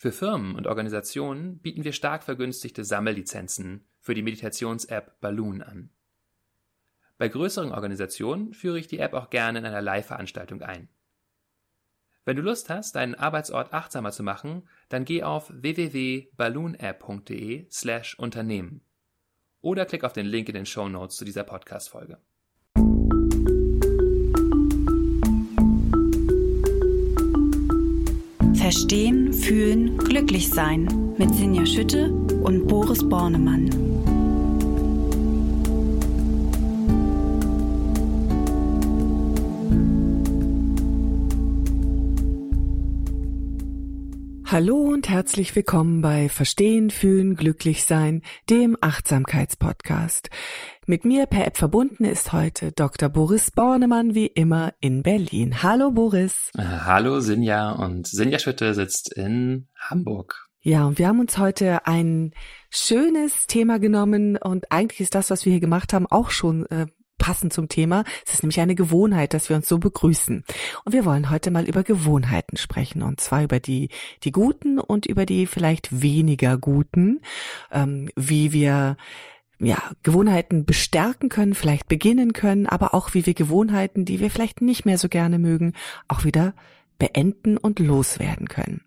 Für Firmen und Organisationen bieten wir stark vergünstigte Sammellizenzen für die Meditations-App Balloon an. Bei größeren Organisationen führe ich die App auch gerne in einer Live-Veranstaltung ein. Wenn du Lust hast, deinen Arbeitsort achtsamer zu machen, dann geh auf www.balloonapp.de slash Unternehmen oder klick auf den Link in den Show Notes zu dieser Podcast-Folge. Verstehen, Fühlen, Glücklich-Sein mit Sinja Schütte und Boris Bornemann. Hallo und herzlich willkommen bei Verstehen, Fühlen, Glücklichsein, dem Achtsamkeitspodcast. Mit mir per App verbunden ist heute Dr. Boris Bornemann wie immer in Berlin. Hallo Boris. Hallo Sinja und Sinja Schütte sitzt in Hamburg. Ja, und wir haben uns heute ein schönes Thema genommen und eigentlich ist das, was wir hier gemacht haben, auch schon äh, passend zum Thema. Es ist nämlich eine Gewohnheit, dass wir uns so begrüßen. Und wir wollen heute mal über Gewohnheiten sprechen. Und zwar über die, die guten und über die vielleicht weniger guten, ähm, wie wir ja, Gewohnheiten bestärken können, vielleicht beginnen können, aber auch wie wir Gewohnheiten, die wir vielleicht nicht mehr so gerne mögen, auch wieder beenden und loswerden können.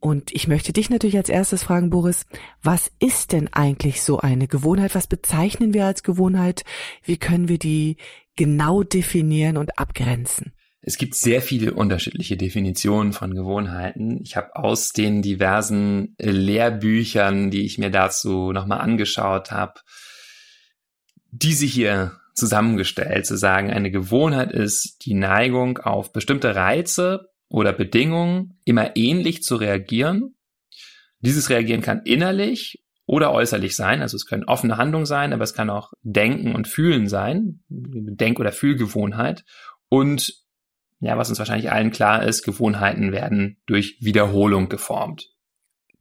Und ich möchte dich natürlich als erstes fragen, Boris, was ist denn eigentlich so eine Gewohnheit? Was bezeichnen wir als Gewohnheit? Wie können wir die genau definieren und abgrenzen? Es gibt sehr viele unterschiedliche Definitionen von Gewohnheiten. Ich habe aus den diversen Lehrbüchern, die ich mir dazu nochmal angeschaut habe, diese hier zusammengestellt, zu sagen, eine Gewohnheit ist die Neigung auf bestimmte Reize oder Bedingungen immer ähnlich zu reagieren. Dieses Reagieren kann innerlich oder äußerlich sein. Also es können offene Handlungen sein, aber es kann auch Denken und Fühlen sein. Denk- oder Fühlgewohnheit. Und ja, was uns wahrscheinlich allen klar ist, Gewohnheiten werden durch Wiederholung geformt.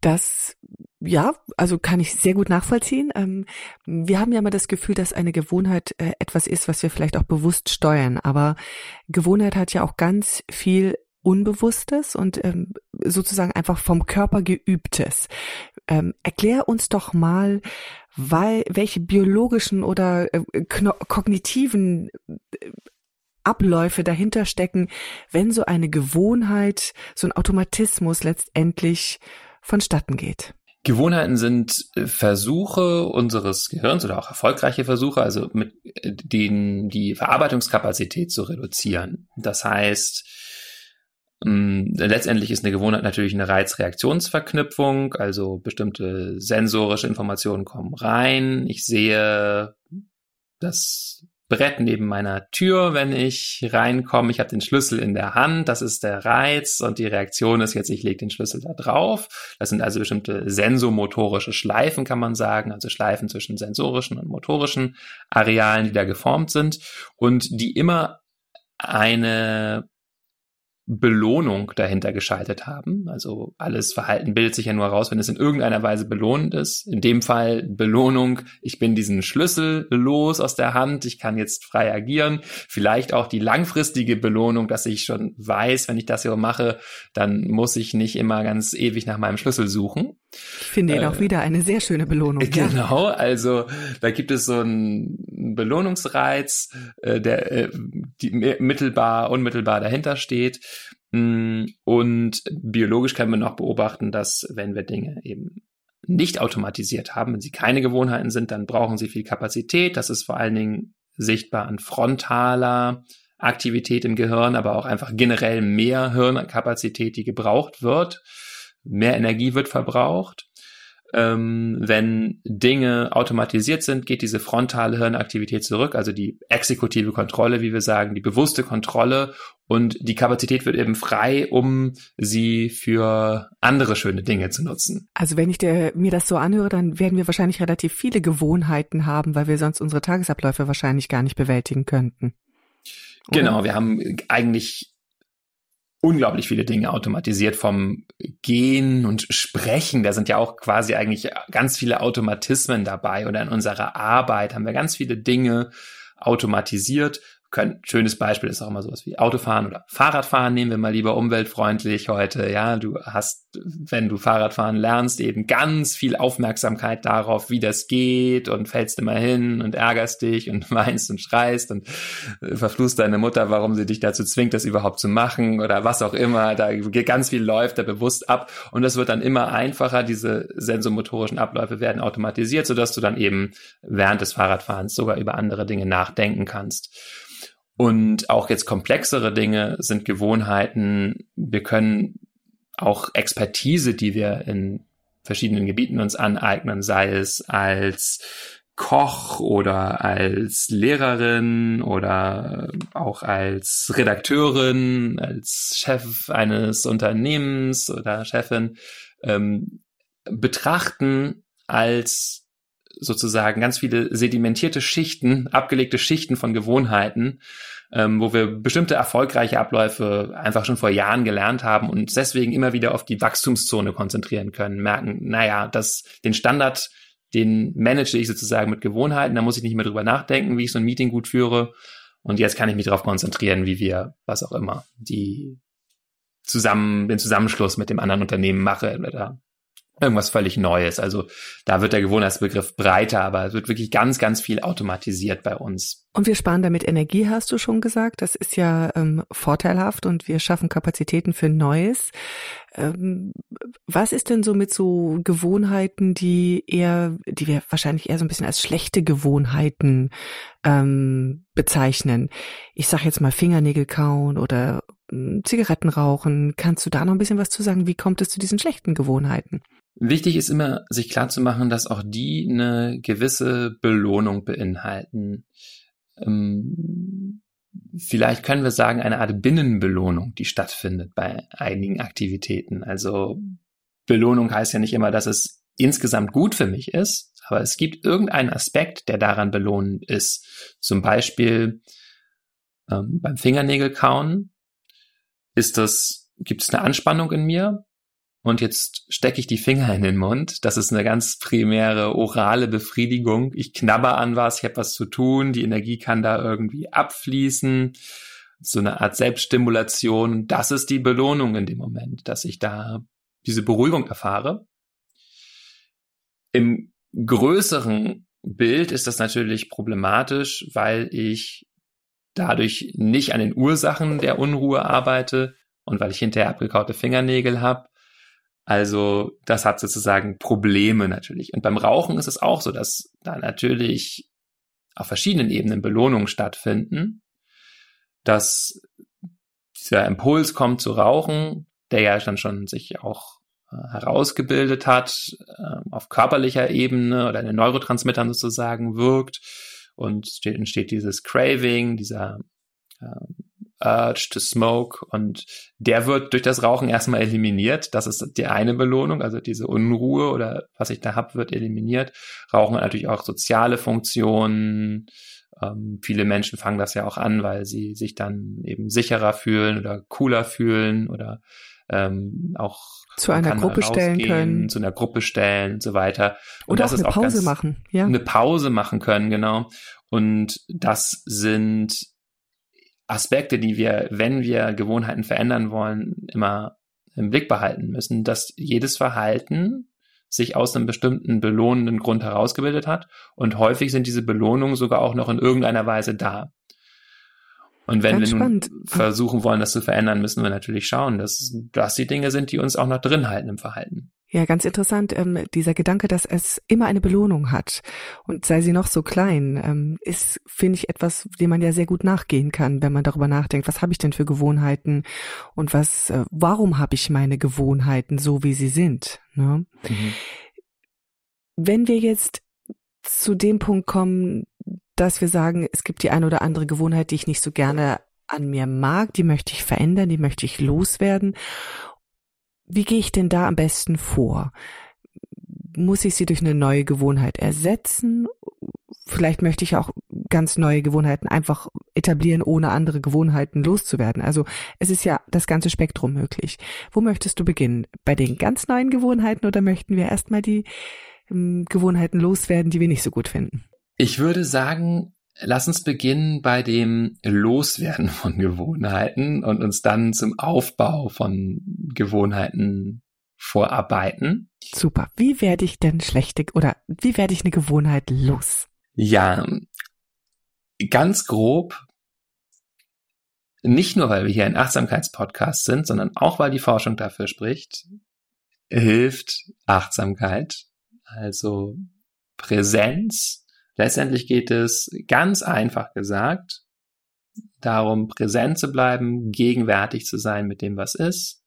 Das ja, also kann ich sehr gut nachvollziehen. Ähm, wir haben ja immer das Gefühl, dass eine Gewohnheit äh, etwas ist, was wir vielleicht auch bewusst steuern. Aber Gewohnheit hat ja auch ganz viel Unbewusstes und ähm, sozusagen einfach vom Körper geübtes. Ähm, erklär uns doch mal, weil, welche biologischen oder äh, kognitiven äh, Abläufe dahinter stecken, wenn so eine Gewohnheit, so ein Automatismus letztendlich vonstatten geht. Gewohnheiten sind äh, Versuche unseres Gehirns oder auch erfolgreiche Versuche, also mit äh, denen die Verarbeitungskapazität zu reduzieren. Das heißt, ähm, letztendlich ist eine Gewohnheit natürlich eine Reizreaktionsverknüpfung, also bestimmte sensorische Informationen kommen rein. Ich sehe das Brett neben meiner Tür, wenn ich reinkomme. Ich habe den Schlüssel in der Hand, das ist der Reiz und die Reaktion ist jetzt, ich lege den Schlüssel da drauf. Das sind also bestimmte sensomotorische Schleifen, kann man sagen, also Schleifen zwischen sensorischen und motorischen Arealen, die da geformt sind und die immer eine Belohnung dahinter geschaltet haben. Also alles Verhalten bildet sich ja nur heraus, wenn es in irgendeiner Weise belohnend ist. In dem Fall Belohnung, ich bin diesen Schlüssel los aus der Hand, ich kann jetzt frei agieren. Vielleicht auch die langfristige Belohnung, dass ich schon weiß, wenn ich das hier mache, dann muss ich nicht immer ganz ewig nach meinem Schlüssel suchen. Ich finde ihn äh, auch wieder eine sehr schöne Belohnung. Genau, ja. also da gibt es so einen Belohnungsreiz, äh, der äh, die, mittelbar, unmittelbar dahinter steht. Mm, und biologisch können wir noch beobachten, dass wenn wir Dinge eben nicht automatisiert haben, wenn sie keine Gewohnheiten sind, dann brauchen sie viel Kapazität. Das ist vor allen Dingen sichtbar an frontaler Aktivität im Gehirn, aber auch einfach generell mehr Hirnkapazität, die gebraucht wird. Mehr Energie wird verbraucht. Ähm, wenn Dinge automatisiert sind, geht diese frontale Hirnaktivität zurück, also die exekutive Kontrolle, wie wir sagen, die bewusste Kontrolle und die Kapazität wird eben frei, um sie für andere schöne Dinge zu nutzen. Also wenn ich der, mir das so anhöre, dann werden wir wahrscheinlich relativ viele Gewohnheiten haben, weil wir sonst unsere Tagesabläufe wahrscheinlich gar nicht bewältigen könnten. Oder? Genau, wir haben eigentlich unglaublich viele Dinge automatisiert vom Gehen und Sprechen. Da sind ja auch quasi eigentlich ganz viele Automatismen dabei. Oder in unserer Arbeit haben wir ganz viele Dinge automatisiert können, schönes Beispiel ist auch immer sowas wie Autofahren oder Fahrradfahren. Nehmen wir mal lieber umweltfreundlich heute. Ja, du hast, wenn du Fahrradfahren lernst, eben ganz viel Aufmerksamkeit darauf, wie das geht und fällst immer hin und ärgerst dich und weinst und schreist und äh, verfluchst deine Mutter, warum sie dich dazu zwingt, das überhaupt zu machen oder was auch immer. Da ganz viel läuft da bewusst ab und das wird dann immer einfacher. Diese sensomotorischen Abläufe werden automatisiert, sodass du dann eben während des Fahrradfahrens sogar über andere Dinge nachdenken kannst. Und auch jetzt komplexere Dinge sind Gewohnheiten. Wir können auch Expertise, die wir in verschiedenen Gebieten uns aneignen, sei es als Koch oder als Lehrerin oder auch als Redakteurin, als Chef eines Unternehmens oder Chefin, ähm, betrachten als sozusagen ganz viele sedimentierte Schichten, abgelegte Schichten von Gewohnheiten, ähm, wo wir bestimmte erfolgreiche Abläufe einfach schon vor Jahren gelernt haben und deswegen immer wieder auf die Wachstumszone konzentrieren können, merken, naja, das, den Standard, den manage ich sozusagen mit Gewohnheiten, da muss ich nicht mehr drüber nachdenken, wie ich so ein Meeting gut führe. Und jetzt kann ich mich darauf konzentrieren, wie wir, was auch immer, die zusammen, den Zusammenschluss mit dem anderen Unternehmen mache oder irgendwas völlig Neues. Also da wird der Gewohnheitsbegriff breiter, aber es wird wirklich ganz, ganz viel automatisiert bei uns. Und wir sparen damit Energie, hast du schon gesagt. Das ist ja ähm, vorteilhaft und wir schaffen Kapazitäten für Neues. Ähm, was ist denn so mit so Gewohnheiten, die eher, die wir wahrscheinlich eher so ein bisschen als schlechte Gewohnheiten ähm, bezeichnen? Ich sag jetzt mal Fingernägel kauen oder hm, Zigaretten rauchen. Kannst du da noch ein bisschen was zu sagen? Wie kommt es zu diesen schlechten Gewohnheiten? Wichtig ist immer, sich klarzumachen, dass auch die eine gewisse Belohnung beinhalten. Ähm, vielleicht können wir sagen, eine Art Binnenbelohnung, die stattfindet bei einigen Aktivitäten. Also Belohnung heißt ja nicht immer, dass es insgesamt gut für mich ist, aber es gibt irgendeinen Aspekt, der daran belohnend ist. Zum Beispiel ähm, beim Fingernägelkauen ist das, gibt es eine Anspannung in mir, und jetzt stecke ich die Finger in den Mund. Das ist eine ganz primäre orale Befriedigung. Ich knabber an was, ich habe was zu tun, die Energie kann da irgendwie abfließen. So eine Art Selbststimulation. Das ist die Belohnung in dem Moment, dass ich da diese Beruhigung erfahre. Im größeren Bild ist das natürlich problematisch, weil ich dadurch nicht an den Ursachen der Unruhe arbeite und weil ich hinterher abgekaute Fingernägel habe also das hat sozusagen Probleme natürlich. Und beim Rauchen ist es auch so, dass da natürlich auf verschiedenen Ebenen Belohnungen stattfinden, dass dieser Impuls kommt zu rauchen, der ja dann schon sich auch äh, herausgebildet hat, äh, auf körperlicher Ebene oder in den Neurotransmittern sozusagen wirkt und entsteht dieses Craving, dieser äh, Urge to Smoke und der wird durch das Rauchen erstmal eliminiert. Das ist die eine Belohnung, also diese Unruhe oder was ich da hab, wird eliminiert. Rauchen hat natürlich auch soziale Funktionen. Ähm, viele Menschen fangen das ja auch an, weil sie sich dann eben sicherer fühlen oder cooler fühlen oder ähm, auch zu einer Gruppe stellen können, zu einer Gruppe stellen und so weiter. Und, und das auch eine ist Pause machen, ja. Eine Pause machen können, genau. Und das sind Aspekte, die wir, wenn wir Gewohnheiten verändern wollen, immer im Blick behalten müssen, dass jedes Verhalten sich aus einem bestimmten belohnenden Grund herausgebildet hat und häufig sind diese Belohnungen sogar auch noch in irgendeiner Weise da. Und wenn Ganz wir nun spannend. versuchen wollen, das zu verändern, müssen wir natürlich schauen, dass das die Dinge sind, die uns auch noch drin halten im Verhalten. Ja, ganz interessant. Ähm, dieser Gedanke, dass es immer eine Belohnung hat und sei sie noch so klein, ähm, ist, finde ich, etwas, dem man ja sehr gut nachgehen kann, wenn man darüber nachdenkt, was habe ich denn für Gewohnheiten und was, äh, warum habe ich meine Gewohnheiten so, wie sie sind. Ne? Mhm. wenn wir jetzt zu dem Punkt kommen, dass wir sagen, es gibt die eine oder andere Gewohnheit, die ich nicht so gerne an mir mag, die möchte ich verändern, die möchte ich loswerden. Wie gehe ich denn da am besten vor? Muss ich sie durch eine neue Gewohnheit ersetzen? Vielleicht möchte ich auch ganz neue Gewohnheiten einfach etablieren, ohne andere Gewohnheiten loszuwerden. Also es ist ja das ganze Spektrum möglich. Wo möchtest du beginnen? Bei den ganz neuen Gewohnheiten oder möchten wir erstmal die Gewohnheiten loswerden, die wir nicht so gut finden? Ich würde sagen, lass uns beginnen bei dem Loswerden von Gewohnheiten und uns dann zum Aufbau von Gewohnheiten vorarbeiten. Super. Wie werde ich denn schlechte oder wie werde ich eine Gewohnheit los? Ja, ganz grob, nicht nur weil wir hier ein Achtsamkeitspodcast sind, sondern auch weil die Forschung dafür spricht, hilft Achtsamkeit, also Präsenz. Letztendlich geht es ganz einfach gesagt darum, präsent zu bleiben, gegenwärtig zu sein mit dem, was ist,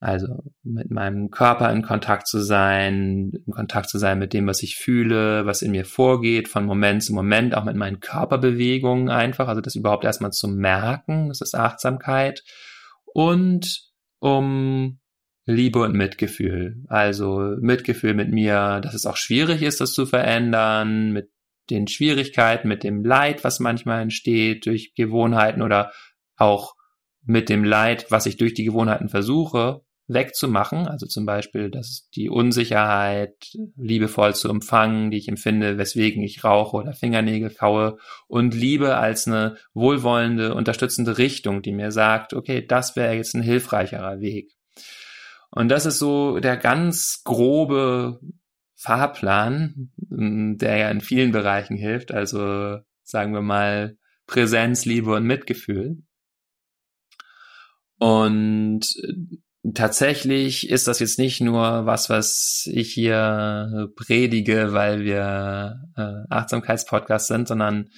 also mit meinem Körper in Kontakt zu sein, in Kontakt zu sein mit dem, was ich fühle, was in mir vorgeht, von Moment zu Moment, auch mit meinen Körperbewegungen einfach, also das überhaupt erstmal zu merken, das ist Achtsamkeit. Und um Liebe und Mitgefühl. Also Mitgefühl mit mir, dass es auch schwierig ist, das zu verändern, mit den Schwierigkeiten, mit dem Leid, was manchmal entsteht durch Gewohnheiten oder auch mit dem Leid, was ich durch die Gewohnheiten versuche, wegzumachen, also zum Beispiel, dass die Unsicherheit liebevoll zu empfangen, die ich empfinde, weswegen ich rauche oder Fingernägel kaue und Liebe als eine wohlwollende, unterstützende Richtung, die mir sagt, okay, das wäre jetzt ein hilfreicherer Weg. Und das ist so der ganz grobe Fahrplan, der ja in vielen Bereichen hilft, also sagen wir mal Präsenz, Liebe und Mitgefühl. Und tatsächlich ist das jetzt nicht nur was, was ich hier predige, weil wir äh, Achtsamkeitspodcast sind, sondern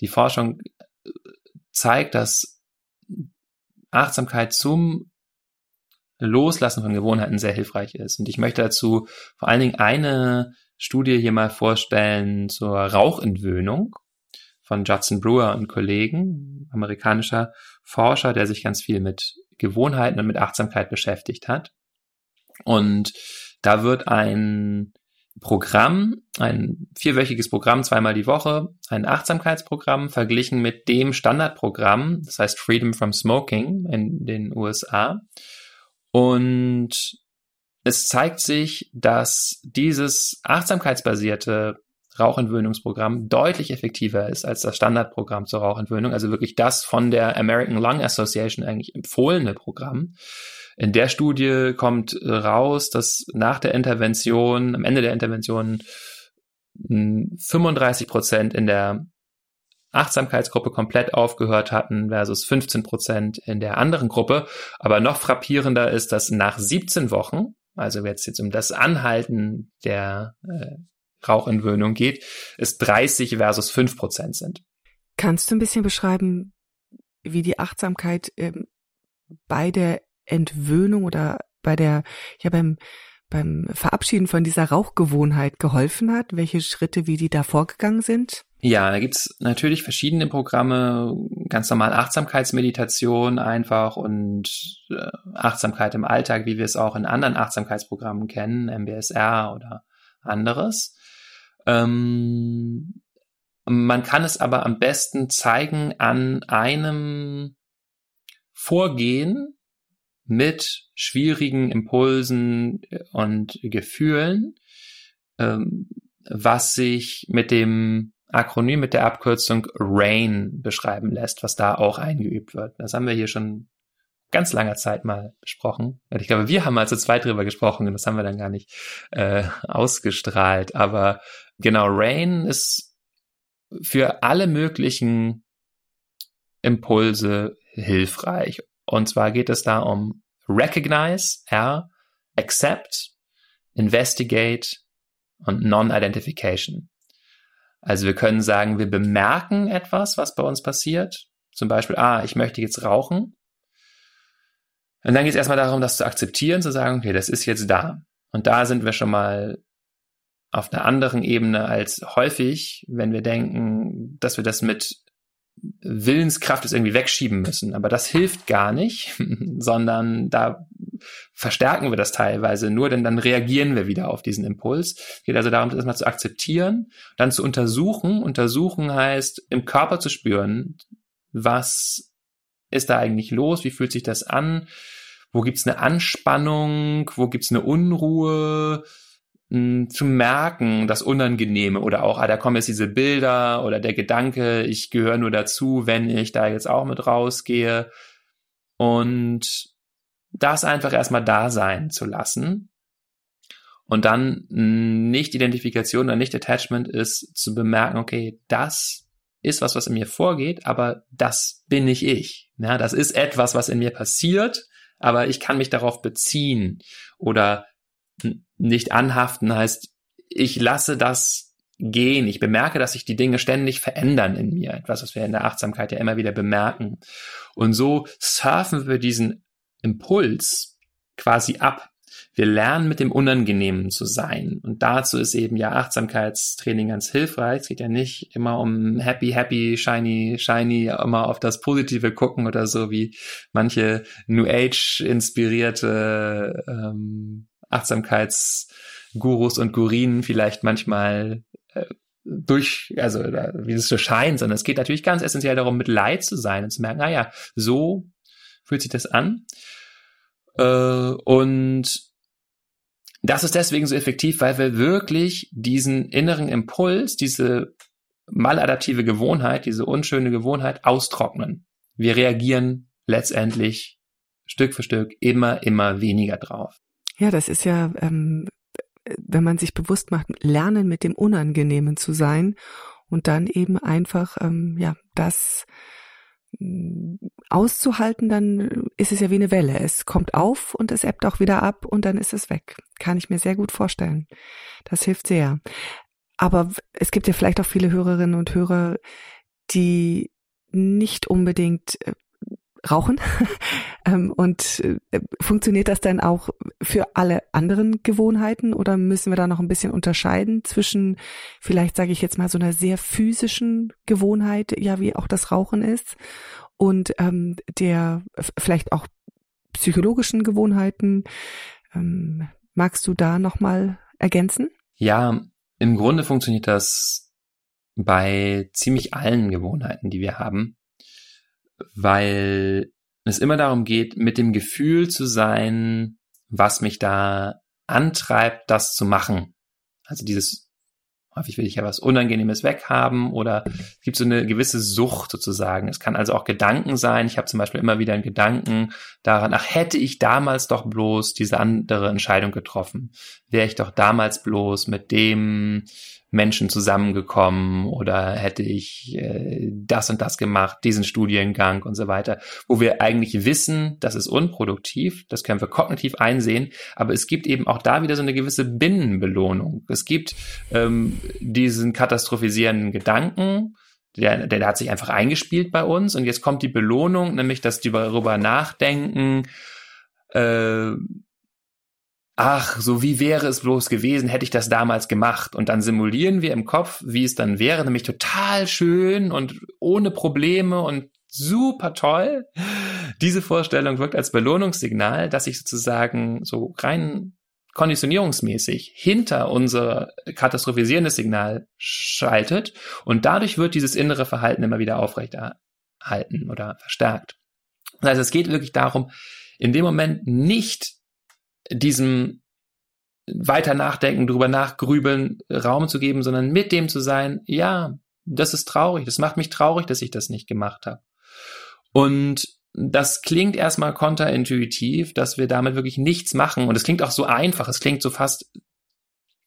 die Forschung zeigt, dass Achtsamkeit zum Loslassen von Gewohnheiten sehr hilfreich ist. Und ich möchte dazu vor allen Dingen eine Studie hier mal vorstellen zur Rauchentwöhnung von Judson Brewer und Kollegen, amerikanischer Forscher, der sich ganz viel mit Gewohnheiten und mit Achtsamkeit beschäftigt hat. Und da wird ein Programm, ein vierwöchiges Programm, zweimal die Woche, ein Achtsamkeitsprogramm verglichen mit dem Standardprogramm, das heißt Freedom from Smoking in den USA. Und es zeigt sich, dass dieses achtsamkeitsbasierte Rauchentwöhnungsprogramm deutlich effektiver ist als das Standardprogramm zur Rauchentwöhnung, also wirklich das von der American Lung Association eigentlich empfohlene Programm. In der Studie kommt raus, dass nach der Intervention, am Ende der Intervention 35 hm, Prozent in der Achtsamkeitsgruppe komplett aufgehört hatten versus 15 Prozent in der anderen Gruppe. Aber noch frappierender ist, dass nach 17 Wochen, also es jetzt um das Anhalten der äh, Rauchentwöhnung geht, es 30 versus 5 Prozent sind. Kannst du ein bisschen beschreiben, wie die Achtsamkeit ähm, bei der Entwöhnung oder bei der, ja beim, beim Verabschieden von dieser Rauchgewohnheit geholfen hat? Welche Schritte, wie die da vorgegangen sind? Ja, da gibt's natürlich verschiedene Programme, ganz normal Achtsamkeitsmeditation einfach und äh, Achtsamkeit im Alltag, wie wir es auch in anderen Achtsamkeitsprogrammen kennen, MBSR oder anderes. Ähm, man kann es aber am besten zeigen an einem Vorgehen mit schwierigen Impulsen und Gefühlen, ähm, was sich mit dem Akronym, mit der Abkürzung RAIN beschreiben lässt, was da auch eingeübt wird. Das haben wir hier schon ganz langer Zeit mal besprochen. Ich glaube, wir haben mal zu zweit drüber gesprochen und das haben wir dann gar nicht äh, ausgestrahlt. Aber genau, Rain ist für alle möglichen Impulse hilfreich. Und zwar geht es da um Recognize, R, Accept, Investigate und Non-Identification. Also wir können sagen, wir bemerken etwas, was bei uns passiert. Zum Beispiel, ah, ich möchte jetzt rauchen. Und dann geht es erstmal darum, das zu akzeptieren, zu sagen, okay, das ist jetzt da. Und da sind wir schon mal auf einer anderen Ebene als häufig, wenn wir denken, dass wir das mit Willenskraft ist irgendwie wegschieben müssen. Aber das hilft gar nicht, sondern da verstärken wir das teilweise nur, denn dann reagieren wir wieder auf diesen Impuls. Es geht also darum, das erstmal zu akzeptieren, dann zu untersuchen. Untersuchen heißt, im Körper zu spüren, was ist da eigentlich los, wie fühlt sich das an, wo gibt's eine Anspannung, wo gibt's eine Unruhe, zu merken, das Unangenehme oder auch, ah, da kommen jetzt diese Bilder oder der Gedanke, ich gehöre nur dazu, wenn ich da jetzt auch mit rausgehe. Und das einfach erstmal da sein zu lassen. Und dann nicht Identifikation oder nicht Attachment ist zu bemerken, okay, das ist was, was in mir vorgeht, aber das bin nicht ich. Ja, das ist etwas, was in mir passiert, aber ich kann mich darauf beziehen oder nicht anhaften heißt, ich lasse das gehen. Ich bemerke, dass sich die Dinge ständig verändern in mir. Etwas, was wir in der Achtsamkeit ja immer wieder bemerken. Und so surfen wir diesen Impuls quasi ab. Wir lernen mit dem Unangenehmen zu sein. Und dazu ist eben ja Achtsamkeitstraining ganz hilfreich. Es geht ja nicht immer um happy, happy, shiny, shiny, immer auf das Positive gucken oder so wie manche New Age inspirierte ähm, Achtsamkeitsgurus und Gurinen vielleicht manchmal äh, durch, also wie es so scheint, sondern es geht natürlich ganz essentiell darum, mit Leid zu sein und zu merken, naja, so fühlt sich das an. Äh, und das ist deswegen so effektiv, weil wir wirklich diesen inneren Impuls, diese maladaptive Gewohnheit, diese unschöne Gewohnheit austrocknen. Wir reagieren letztendlich Stück für Stück immer, immer weniger drauf. Ja, das ist ja, ähm, wenn man sich bewusst macht, lernen mit dem Unangenehmen zu sein und dann eben einfach, ähm, ja, das auszuhalten, dann ist es ja wie eine Welle. Es kommt auf und es ebbt auch wieder ab und dann ist es weg. Kann ich mir sehr gut vorstellen. Das hilft sehr. Aber es gibt ja vielleicht auch viele Hörerinnen und Hörer, die nicht unbedingt äh, rauchen. Ähm, und äh, funktioniert das dann auch für alle anderen Gewohnheiten oder müssen wir da noch ein bisschen unterscheiden zwischen vielleicht sage ich jetzt mal so einer sehr physischen Gewohnheit, ja wie auch das Rauchen ist und ähm, der vielleicht auch psychologischen Gewohnheiten. Ähm, magst du da noch mal ergänzen? Ja, im Grunde funktioniert das bei ziemlich allen Gewohnheiten, die wir haben weil es immer darum geht, mit dem Gefühl zu sein, was mich da antreibt, das zu machen. Also dieses, häufig will ich ja was Unangenehmes weghaben oder es gibt so eine gewisse Sucht sozusagen. Es kann also auch Gedanken sein. Ich habe zum Beispiel immer wieder einen Gedanken daran, ach, hätte ich damals doch bloß diese andere Entscheidung getroffen, wäre ich doch damals bloß mit dem Menschen zusammengekommen oder hätte ich äh, das und das gemacht, diesen Studiengang und so weiter, wo wir eigentlich wissen, das ist unproduktiv, das können wir kognitiv einsehen, aber es gibt eben auch da wieder so eine gewisse Binnenbelohnung. Es gibt ähm, diesen katastrophisierenden Gedanken, der, der hat sich einfach eingespielt bei uns und jetzt kommt die Belohnung, nämlich dass die darüber nachdenken, äh, ach, so wie wäre es bloß gewesen, hätte ich das damals gemacht. Und dann simulieren wir im Kopf, wie es dann wäre, nämlich total schön und ohne Probleme und super toll. Diese Vorstellung wirkt als Belohnungssignal, dass sich sozusagen so rein konditionierungsmäßig hinter unser katastrophisierendes Signal schaltet und dadurch wird dieses innere Verhalten immer wieder aufrechterhalten oder verstärkt. Das heißt, es geht wirklich darum, in dem Moment nicht diesem weiter nachdenken, drüber nachgrübeln Raum zu geben, sondern mit dem zu sein, ja, das ist traurig, das macht mich traurig, dass ich das nicht gemacht habe. Und das klingt erstmal kontraintuitiv, dass wir damit wirklich nichts machen. Und es klingt auch so einfach, es klingt so fast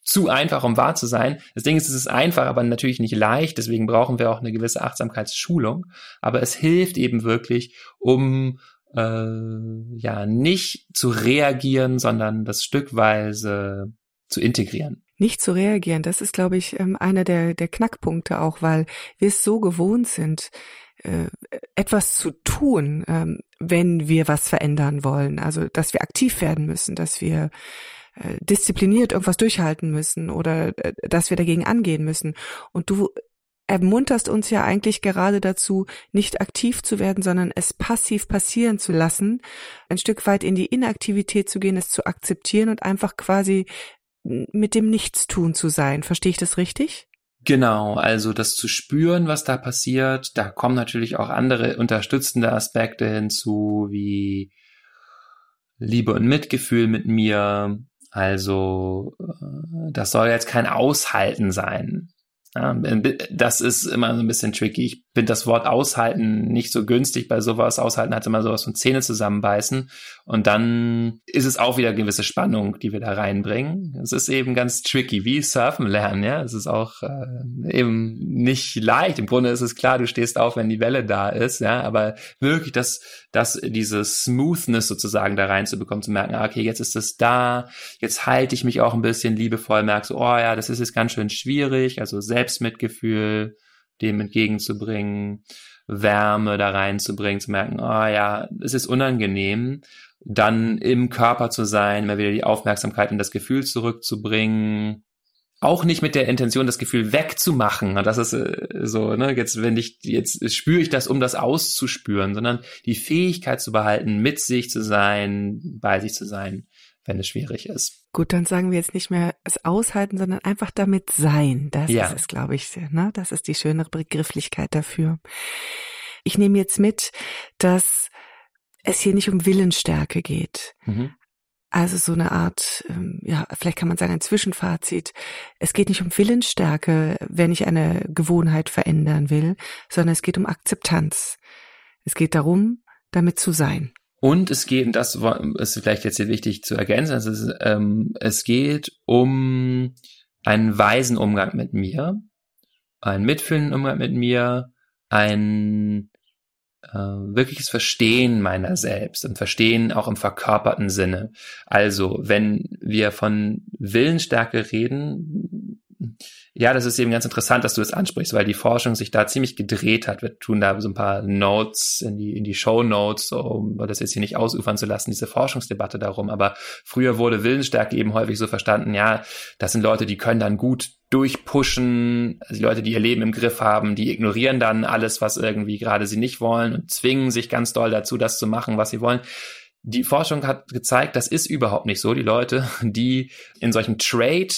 zu einfach, um wahr zu sein. Das Ding ist, es ist einfach, aber natürlich nicht leicht. Deswegen brauchen wir auch eine gewisse Achtsamkeitsschulung. Aber es hilft eben wirklich, um äh, ja nicht zu reagieren, sondern das stückweise zu integrieren. Nicht zu reagieren, das ist, glaube ich, ähm, einer der, der Knackpunkte auch, weil wir es so gewohnt sind, äh, etwas zu tun, ähm, wenn wir was verändern wollen. Also, dass wir aktiv werden müssen, dass wir äh, diszipliniert irgendwas durchhalten müssen oder äh, dass wir dagegen angehen müssen. Und du ermunterst uns ja eigentlich gerade dazu, nicht aktiv zu werden, sondern es passiv passieren zu lassen, ein Stück weit in die Inaktivität zu gehen, es zu akzeptieren und einfach quasi mit dem Nichtstun zu sein. Verstehe ich das richtig? Genau, also das zu spüren, was da passiert, da kommen natürlich auch andere unterstützende Aspekte hinzu, wie Liebe und Mitgefühl mit mir. Also äh, das soll jetzt kein Aushalten sein. Ja, das ist immer so ein bisschen tricky. Ich finde das Wort aushalten nicht so günstig bei sowas. Aushalten hat immer sowas von Zähne zusammenbeißen. Und dann ist es auch wieder gewisse Spannung, die wir da reinbringen. Es ist eben ganz tricky, wie Surfen lernen, ja. Es ist auch äh, eben nicht leicht. Im Grunde ist es klar, du stehst auf, wenn die Welle da ist, ja. Aber wirklich das, das, diese Smoothness sozusagen da reinzubekommen, zu merken, ah, okay, jetzt ist es da, jetzt halte ich mich auch ein bisschen liebevoll, merke so, oh ja, das ist jetzt ganz schön schwierig. Also Selbstmitgefühl, dem entgegenzubringen, Wärme da reinzubringen, zu merken, oh ja, es ist unangenehm, dann im Körper zu sein, mal wieder die Aufmerksamkeit und das Gefühl zurückzubringen, auch nicht mit der Intention, das Gefühl wegzumachen. Das ist äh, so, ne, jetzt, wenn ich, jetzt spüre ich das, um das auszuspüren, sondern die Fähigkeit zu behalten, mit sich zu sein, bei sich zu sein, wenn es schwierig ist. Gut, dann sagen wir jetzt nicht mehr es aushalten, sondern einfach damit sein. Das ja. ist es, glaube ich, ne? Das ist die schönere Begrifflichkeit dafür. Ich nehme jetzt mit, dass es hier nicht um Willensstärke geht. Mhm. Also so eine Art, ähm, ja, vielleicht kann man sagen, ein Zwischenfazit. Es geht nicht um Willensstärke, wenn ich eine Gewohnheit verändern will, sondern es geht um Akzeptanz. Es geht darum, damit zu sein. Und es geht, und das ist vielleicht jetzt hier wichtig zu ergänzen, also es, ähm, es geht um einen weisen Umgang mit mir, einen mitfühlenden Umgang mit mir, ein äh, wirkliches Verstehen meiner selbst und Verstehen auch im verkörperten Sinne. Also, wenn wir von Willensstärke reden, ja, das ist eben ganz interessant, dass du das ansprichst, weil die Forschung sich da ziemlich gedreht hat. Wir tun da so ein paar Notes in die, in die Show Notes, um das jetzt hier nicht ausufern zu lassen, diese Forschungsdebatte darum. Aber früher wurde Willensstärke eben häufig so verstanden, ja, das sind Leute, die können dann gut durchpushen, also die Leute, die ihr Leben im Griff haben, die ignorieren dann alles, was irgendwie gerade sie nicht wollen und zwingen sich ganz doll dazu, das zu machen, was sie wollen. Die Forschung hat gezeigt, das ist überhaupt nicht so. Die Leute, die in solchen Trade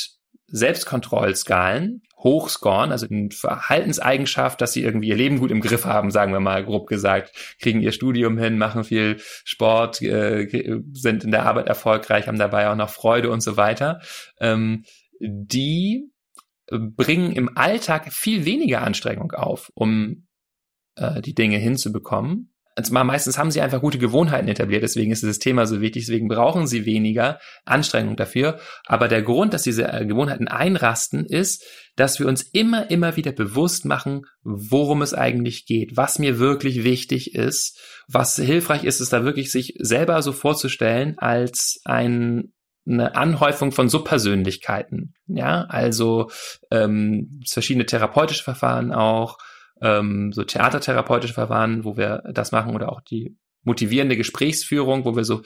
Selbstkontrollskalen hochscoren, also eine Verhaltenseigenschaft, dass sie irgendwie ihr Leben gut im Griff haben, sagen wir mal grob gesagt, kriegen ihr Studium hin, machen viel Sport, äh, sind in der Arbeit erfolgreich, haben dabei auch noch Freude und so weiter. Ähm, die bringen im Alltag viel weniger Anstrengung auf, um äh, die Dinge hinzubekommen also meistens haben sie einfach gute Gewohnheiten etabliert, deswegen ist dieses Thema so wichtig, deswegen brauchen sie weniger Anstrengung dafür. Aber der Grund, dass diese äh, Gewohnheiten einrasten, ist, dass wir uns immer, immer wieder bewusst machen, worum es eigentlich geht, was mir wirklich wichtig ist, was hilfreich ist, ist da wirklich sich selber so vorzustellen als ein eine Anhäufung von Subpersönlichkeiten, ja, also ähm, verschiedene therapeutische Verfahren auch, ähm, so theatertherapeutische Verfahren, wo wir das machen oder auch die motivierende Gesprächsführung, wo wir so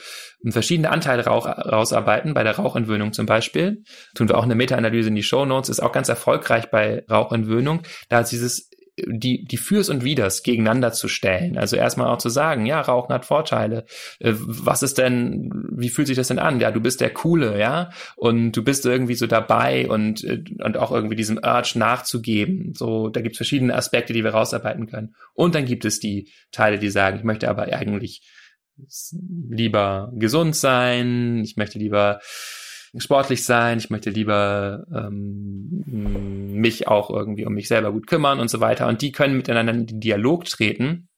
verschiedene Anteile Rauch, rausarbeiten, bei der Rauchentwöhnung zum Beispiel. Tun wir auch eine Meta-Analyse in die Show Notes, ist auch ganz erfolgreich bei Rauchentwöhnung. Da ist dieses die, die Fürs und Widers gegeneinander zu stellen. Also erstmal auch zu sagen, ja, Rauchen hat Vorteile. Äh, was ist denn, wie fühlt sich das denn an? Ja, du bist der Coole, ja, und du bist irgendwie so dabei und, äh, und auch irgendwie diesem Urge nachzugeben. So, da gibt es verschiedene Aspekte, die wir rausarbeiten können. Und dann gibt es die Teile, die sagen, ich möchte aber eigentlich lieber gesund sein, ich möchte lieber sportlich sein, ich möchte lieber ähm, mich auch irgendwie um mich selber gut kümmern und so weiter. Und die können miteinander in den Dialog treten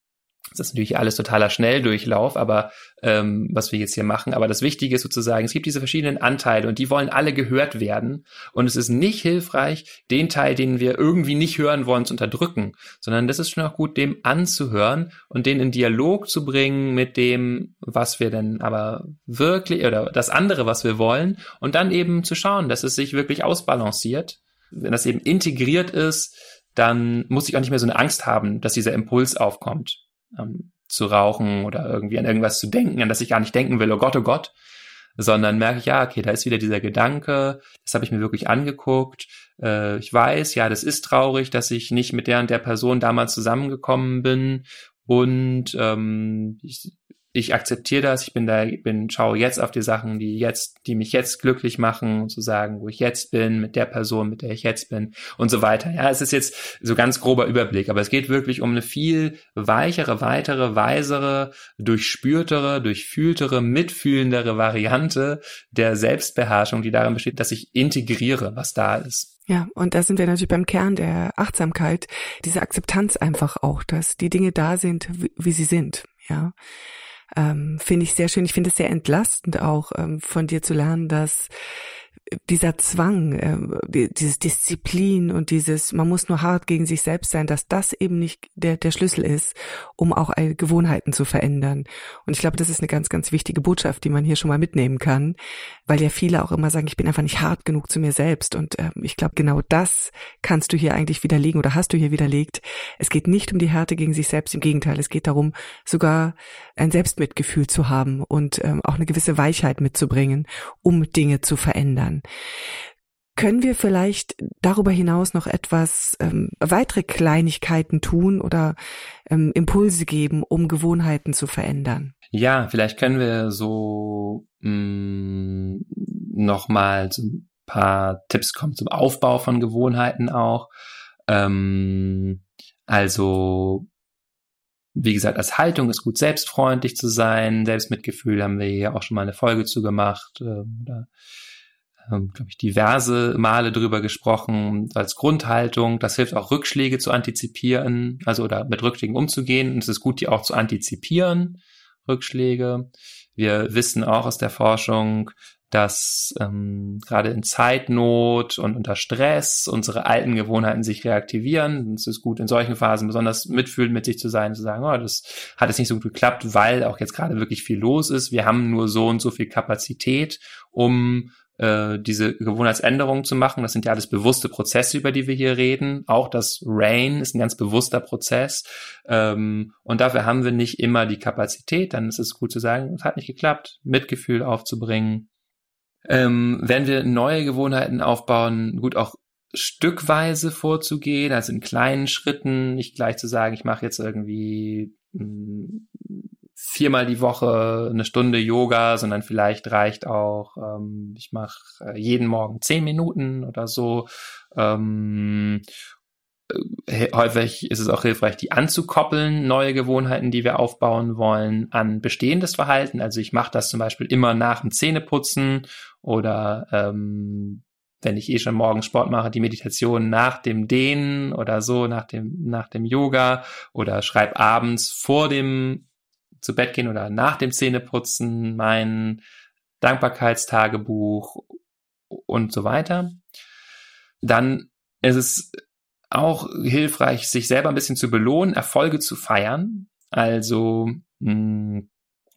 das ist natürlich alles totaler Schnelldurchlauf, aber ähm, was wir jetzt hier machen. Aber das Wichtige ist sozusagen, es gibt diese verschiedenen Anteile und die wollen alle gehört werden. Und es ist nicht hilfreich, den Teil, den wir irgendwie nicht hören wollen, zu unterdrücken, sondern das ist schon auch gut, dem anzuhören und den in Dialog zu bringen mit dem, was wir denn aber wirklich oder das andere, was wir wollen, und dann eben zu schauen, dass es sich wirklich ausbalanciert. Wenn das eben integriert ist, dann muss ich auch nicht mehr so eine Angst haben, dass dieser Impuls aufkommt ähm, zu rauchen oder irgendwie an irgendwas zu denken, an das ich gar nicht denken will, oh Gott, oh Gott, sondern merke ich, ja, okay, da ist wieder dieser Gedanke, das habe ich mir wirklich angeguckt. Äh, ich weiß, ja, das ist traurig, dass ich nicht mit der und der Person damals zusammengekommen bin. Und ähm, ich ich akzeptiere das, ich bin da, bin, schaue jetzt auf die Sachen, die jetzt, die mich jetzt glücklich machen, zu sagen, wo ich jetzt bin, mit der Person, mit der ich jetzt bin und so weiter. Ja, es ist jetzt so ganz grober Überblick, aber es geht wirklich um eine viel weichere, weitere, weisere, durchspürtere, durchfühltere, mitfühlendere Variante der Selbstbeherrschung, die darin besteht, dass ich integriere, was da ist. Ja, und da sind wir natürlich beim Kern der Achtsamkeit, diese Akzeptanz einfach auch, dass die Dinge da sind, wie, wie sie sind. Ja, ähm, finde ich sehr schön. Ich finde es sehr entlastend auch ähm, von dir zu lernen, dass dieser Zwang, äh, dieses Disziplin und dieses, man muss nur hart gegen sich selbst sein, dass das eben nicht der, der Schlüssel ist, um auch Gewohnheiten zu verändern. Und ich glaube, das ist eine ganz, ganz wichtige Botschaft, die man hier schon mal mitnehmen kann, weil ja viele auch immer sagen, ich bin einfach nicht hart genug zu mir selbst. Und äh, ich glaube, genau das kannst du hier eigentlich widerlegen oder hast du hier widerlegt. Es geht nicht um die Härte gegen sich selbst, im Gegenteil, es geht darum, sogar ein Selbstmitgefühl zu haben und ähm, auch eine gewisse Weichheit mitzubringen, um Dinge zu verändern. Können wir vielleicht darüber hinaus noch etwas ähm, weitere Kleinigkeiten tun oder ähm, Impulse geben, um Gewohnheiten zu verändern? Ja, vielleicht können wir so mm, nochmal so ein paar Tipps kommen zum Aufbau von Gewohnheiten auch. Ähm, also wie gesagt, als Haltung ist gut, selbstfreundlich zu sein. Selbstmitgefühl haben wir hier auch schon mal eine Folge zu gemacht. Äh, ähm, glaube ich, diverse Male drüber gesprochen als Grundhaltung. Das hilft auch Rückschläge zu antizipieren, also oder mit Rückschlägen umzugehen. Und es ist gut, die auch zu antizipieren, Rückschläge. Wir wissen auch aus der Forschung, dass ähm, gerade in Zeitnot und unter Stress unsere alten Gewohnheiten sich reaktivieren. Es ist gut in solchen Phasen besonders mitfühlend mit sich zu sein, zu sagen, oh, das hat jetzt nicht so gut geklappt, weil auch jetzt gerade wirklich viel los ist. Wir haben nur so und so viel Kapazität, um äh, diese Gewohnheitsänderungen zu machen. Das sind ja alles bewusste Prozesse, über die wir hier reden. Auch das Rain ist ein ganz bewusster Prozess. Ähm, und dafür haben wir nicht immer die Kapazität. Dann ist es gut zu sagen, es hat nicht geklappt, Mitgefühl aufzubringen. Ähm, wenn wir neue Gewohnheiten aufbauen, gut auch stückweise vorzugehen, also in kleinen Schritten, nicht gleich zu sagen, ich mache jetzt irgendwie mm, viermal die Woche eine Stunde Yoga, sondern vielleicht reicht auch, ähm, ich mache äh, jeden Morgen zehn Minuten oder so. Ähm, äh, häufig ist es auch hilfreich, die anzukoppeln, neue Gewohnheiten, die wir aufbauen wollen, an bestehendes Verhalten. Also ich mache das zum Beispiel immer nach dem Zähneputzen oder ähm, wenn ich eh schon morgen Sport mache, die Meditation nach dem Dehnen oder so, nach dem, nach dem Yoga oder schreib abends vor dem zu Bett gehen oder nach dem Zähneputzen mein Dankbarkeitstagebuch und so weiter. Dann ist es auch hilfreich, sich selber ein bisschen zu belohnen, Erfolge zu feiern. Also mh, hm,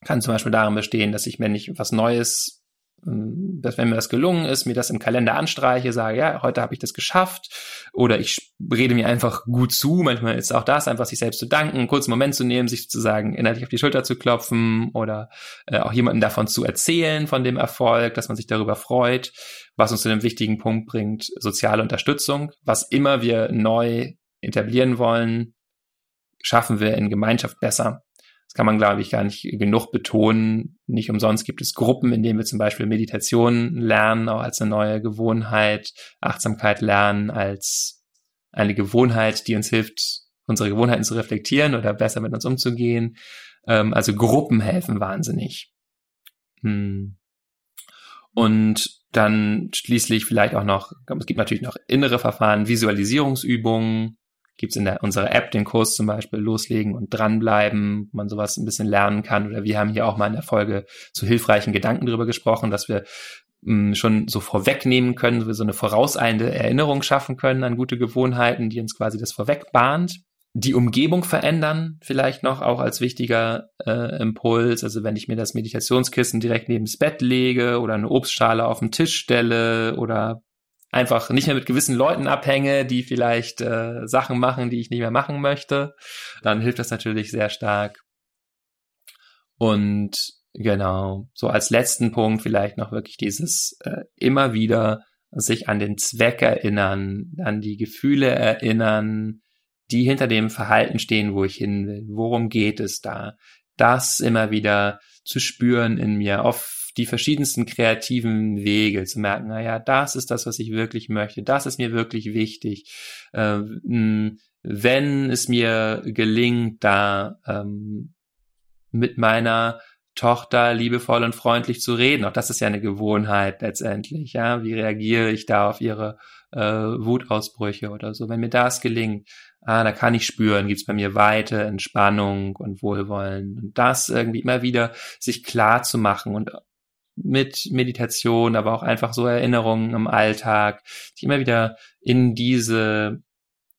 kann zum Beispiel darin bestehen, dass ich, wenn ich was Neues dass wenn mir das gelungen ist, mir das im Kalender anstreiche, sage, ja, heute habe ich das geschafft oder ich rede mir einfach gut zu. Manchmal ist auch das, einfach sich selbst zu danken, einen kurzen Moment zu nehmen, sich sozusagen innerlich auf die Schulter zu klopfen oder äh, auch jemanden davon zu erzählen, von dem Erfolg, dass man sich darüber freut, was uns zu dem wichtigen Punkt bringt, soziale Unterstützung. Was immer wir neu etablieren wollen, schaffen wir in Gemeinschaft besser. Das kann man, glaube ich, gar nicht genug betonen. Nicht umsonst gibt es Gruppen, in denen wir zum Beispiel Meditation lernen, auch als eine neue Gewohnheit, Achtsamkeit lernen als eine Gewohnheit, die uns hilft, unsere Gewohnheiten zu reflektieren oder besser mit uns umzugehen. Ähm, also Gruppen helfen wahnsinnig. Hm. Und dann schließlich vielleicht auch noch, es gibt natürlich noch innere Verfahren, Visualisierungsübungen, gibt es in der, unserer App den Kurs zum Beispiel loslegen und dranbleiben, man sowas ein bisschen lernen kann. Oder wir haben hier auch mal in der Folge zu hilfreichen Gedanken drüber gesprochen, dass wir mh, hm, schon so vorwegnehmen können, so eine vorauseilende Erinnerung schaffen können an gute Gewohnheiten, die uns quasi das vorweg bahnt. Die Umgebung verändern, vielleicht noch auch als wichtiger äh, Impuls. Also wenn ich mir das Meditationskissen direkt neben das Bett lege oder eine Obstschale auf den Tisch stelle oder einfach nicht mehr mit gewissen Leuten abhänge, die vielleicht äh, Sachen machen, die ich nicht mehr machen möchte, dann hilft das natürlich sehr stark. Und genau, so als letzten Punkt vielleicht noch wirklich dieses äh, immer wieder sich an den Zweck erinnern, an die Gefühle erinnern, die hinter dem Verhalten stehen, wo ich hin will. Worum geht es da? Das immer wieder zu spüren in mir, auf die verschiedensten kreativen Wege, zu merken, naja, das ist das, was ich wirklich möchte, das ist mir wirklich wichtig. Äh, wenn es mir gelingt, da ähm, mit meiner Tochter liebevoll und freundlich zu reden. Auch das ist ja eine Gewohnheit letztendlich. Ja, wie reagiere ich da auf ihre äh, Wutausbrüche oder so? Wenn mir das gelingt, ah, da kann ich spüren, gibt's bei mir Weite, Entspannung und Wohlwollen. Und das irgendwie immer wieder sich klar zu machen und mit Meditation, aber auch einfach so Erinnerungen im Alltag, sich immer wieder in diese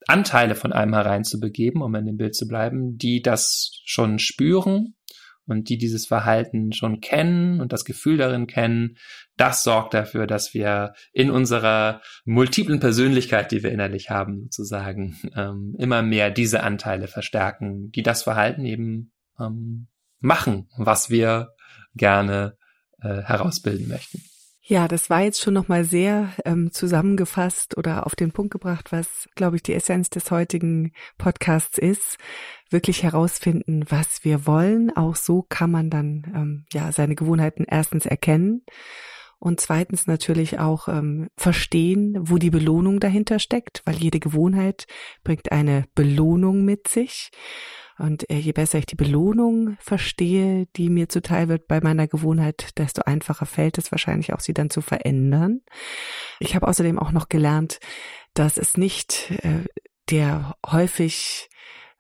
Anteile von einem hereinzubegeben, um in dem Bild zu bleiben, die das schon spüren und die dieses Verhalten schon kennen und das Gefühl darin kennen, das sorgt dafür, dass wir in unserer multiplen Persönlichkeit, die wir innerlich haben, sozusagen, ähm, immer mehr diese Anteile verstärken, die das Verhalten eben ähm, machen, was wir gerne äh, herausbilden möchten. Ja, das war jetzt schon nochmal sehr ähm, zusammengefasst oder auf den Punkt gebracht, was, glaube ich, die Essenz des heutigen Podcasts ist. Wirklich herausfinden, was wir wollen. Auch so kann man dann ähm, ja seine Gewohnheiten erstens erkennen und zweitens natürlich auch ähm, verstehen, wo die Belohnung dahinter steckt, weil jede Gewohnheit bringt eine Belohnung mit sich. Und äh, je besser ich die Belohnung verstehe, die mir zuteil wird bei meiner Gewohnheit, desto einfacher fällt es wahrscheinlich auch, sie dann zu verändern. Ich habe außerdem auch noch gelernt, dass es nicht äh, der häufig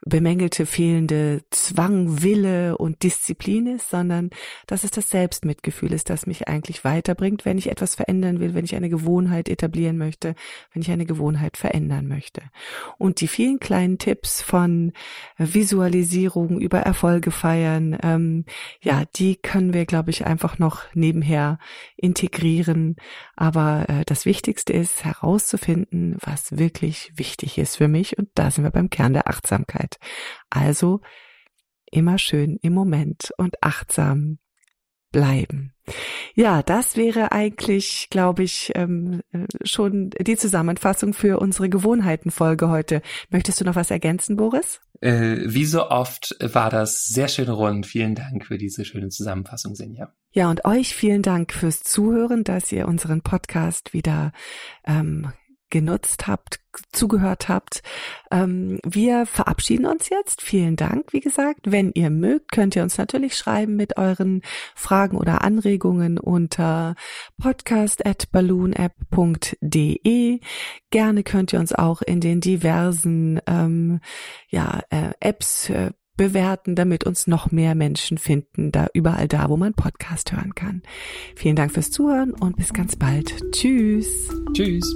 bemängelte fehlende Zwang, Wille und Disziplin ist, sondern dass es das Selbstmitgefühl ist, das mich eigentlich weiterbringt, wenn ich etwas verändern will, wenn ich eine Gewohnheit etablieren möchte, wenn ich eine Gewohnheit verändern möchte. Und die vielen kleinen Tipps von Visualisierung über Erfolge feiern, ähm, ja, die können wir, glaube ich, einfach noch nebenher integrieren. Aber äh, das Wichtigste ist herauszufinden, was wirklich wichtig ist für mich. Und da sind wir beim Kern der Achtsamkeit. Also immer schön im Moment und achtsam bleiben. Ja, das wäre eigentlich, glaube ich, ähm, äh, schon die Zusammenfassung für unsere Gewohnheitenfolge heute. Möchtest du noch was ergänzen, Boris? Äh, wie so oft war das sehr schön rund. Vielen Dank für diese schöne Zusammenfassung, Senja. Ja, und euch vielen Dank fürs Zuhören, dass ihr unseren Podcast wieder ähm, genutzt habt, zugehört habt. Ähm, wir verabschieden uns jetzt. Vielen Dank, wie gesagt. Wenn ihr mögt, könnt ihr uns natürlich schreiben mit euren Fragen oder Anregungen unter podcast@balloonapp.de. Gerne könnt ihr uns auch in den diversen ähm, ja, äh, Apps äh, bewerten, damit uns noch mehr Menschen finden, da überall da, wo man Podcast hören kann. Vielen Dank fürs Zuhören und bis ganz bald. Tschüss. Tschüss.